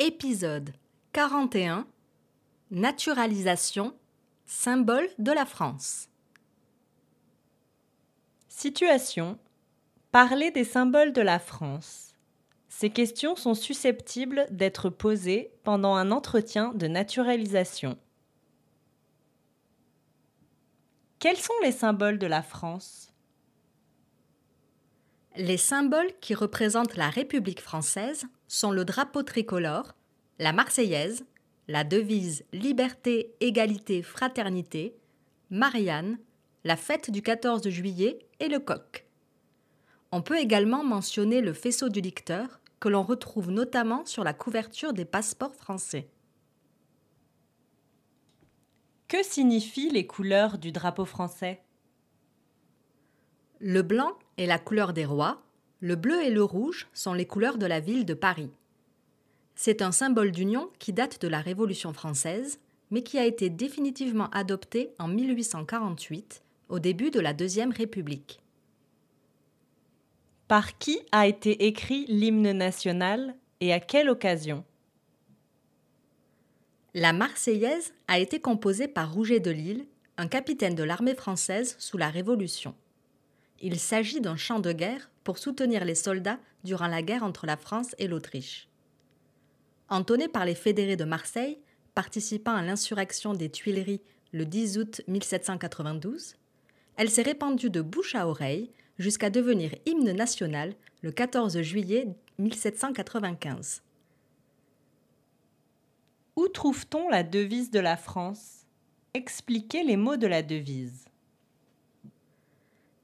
Épisode 41 Naturalisation, symbole de la France. Situation Parler des symboles de la France. Ces questions sont susceptibles d'être posées pendant un entretien de naturalisation. Quels sont les symboles de la France? Les symboles qui représentent la République française sont le drapeau tricolore, la Marseillaise, la devise Liberté, Égalité, Fraternité, Marianne, la fête du 14 juillet et le coq. On peut également mentionner le faisceau du licteur que l'on retrouve notamment sur la couverture des passeports français. Que signifient les couleurs du drapeau français? Le blanc est la couleur des rois, le bleu et le rouge sont les couleurs de la ville de Paris. C'est un symbole d'union qui date de la Révolution française, mais qui a été définitivement adopté en 1848, au début de la Deuxième République. Par qui a été écrit l'hymne national et à quelle occasion? La Marseillaise a été composée par Rouget de Lille, un capitaine de l'armée française sous la Révolution. Il s'agit d'un chant de guerre pour soutenir les soldats durant la guerre entre la France et l'Autriche. Entonnée par les fédérés de Marseille, participant à l'insurrection des Tuileries le 10 août 1792, elle s'est répandue de bouche à oreille jusqu'à devenir hymne national le 14 juillet 1795. Où trouve-t-on la devise de la France? Expliquez les mots de la devise.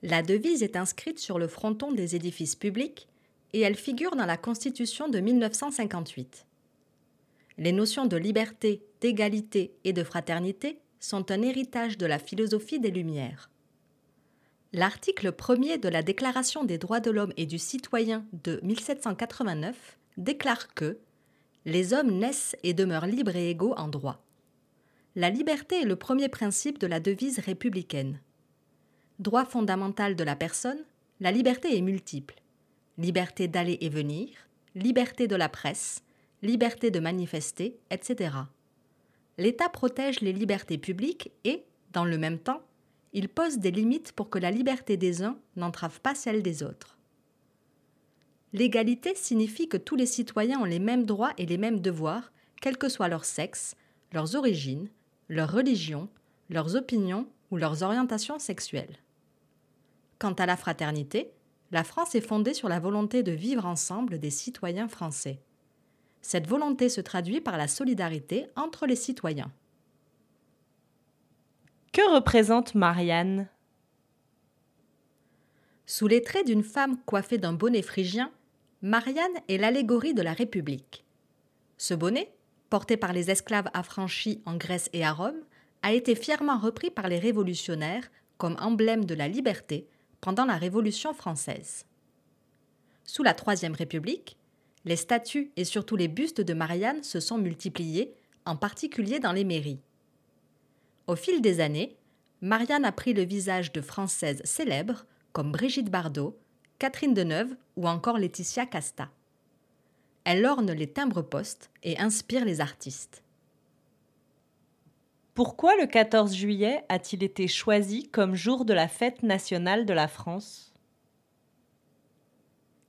La devise est inscrite sur le fronton des édifices publics et elle figure dans la Constitution de 1958. Les notions de liberté, d'égalité et de fraternité sont un héritage de la philosophie des Lumières. L'article 1er de la Déclaration des droits de l'homme et du citoyen de 1789 déclare que les hommes naissent et demeurent libres et égaux en droit. La liberté est le premier principe de la devise républicaine. Droit fondamental de la personne, la liberté est multiple. Liberté d'aller et venir, liberté de la presse, liberté de manifester, etc. L'État protège les libertés publiques et, dans le même temps, il pose des limites pour que la liberté des uns n'entrave pas celle des autres. L'égalité signifie que tous les citoyens ont les mêmes droits et les mêmes devoirs, quel que soit leur sexe, leurs origines, leur religion, leurs opinions ou leurs orientations sexuelles. Quant à la fraternité, la France est fondée sur la volonté de vivre ensemble des citoyens français. Cette volonté se traduit par la solidarité entre les citoyens. Que représente Marianne? Sous les traits d'une femme coiffée d'un bonnet phrygien, Marianne est l'allégorie de la République. Ce bonnet, porté par les esclaves affranchis en Grèce et à Rome, a été fièrement repris par les révolutionnaires comme emblème de la liberté pendant la Révolution française. Sous la Troisième République, les statues et surtout les bustes de Marianne se sont multipliés, en particulier dans les mairies. Au fil des années, Marianne a pris le visage de Françaises célèbres comme Brigitte Bardot, Catherine Deneuve ou encore Laetitia Casta. Elle orne les timbres-poste et inspire les artistes. Pourquoi le 14 juillet a-t-il été choisi comme jour de la fête nationale de la France?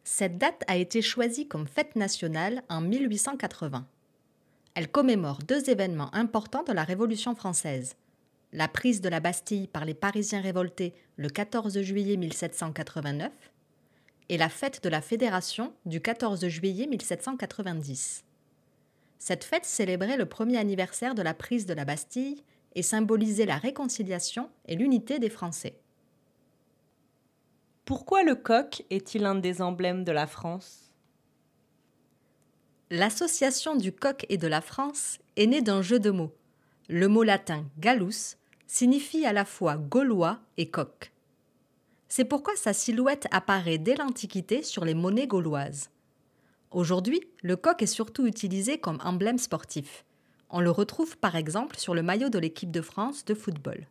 Cette date a été choisie comme fête nationale en 1880. Elle commémore deux événements importants de la Révolution française. La prise de la Bastille par les Parisiens révoltés le 14 juillet 1789 et la fête de la Fédération du 14 juillet 1790. Cette fête célébrait le premier anniversaire de la prise de la Bastille et symbolisait la réconciliation et l'unité des Français. Pourquoi le coq est-il un des emblèmes de la France? L'association du coq et de la France est née d'un jeu de mots. Le mot latin gallus signifie à la fois gaulois et coq. C'est pourquoi sa silhouette apparaît dès l'Antiquité sur les monnaies gauloises. Aujourd'hui, le coq est surtout utilisé comme emblème sportif. On le retrouve par exemple sur le maillot de l'équipe de France de football.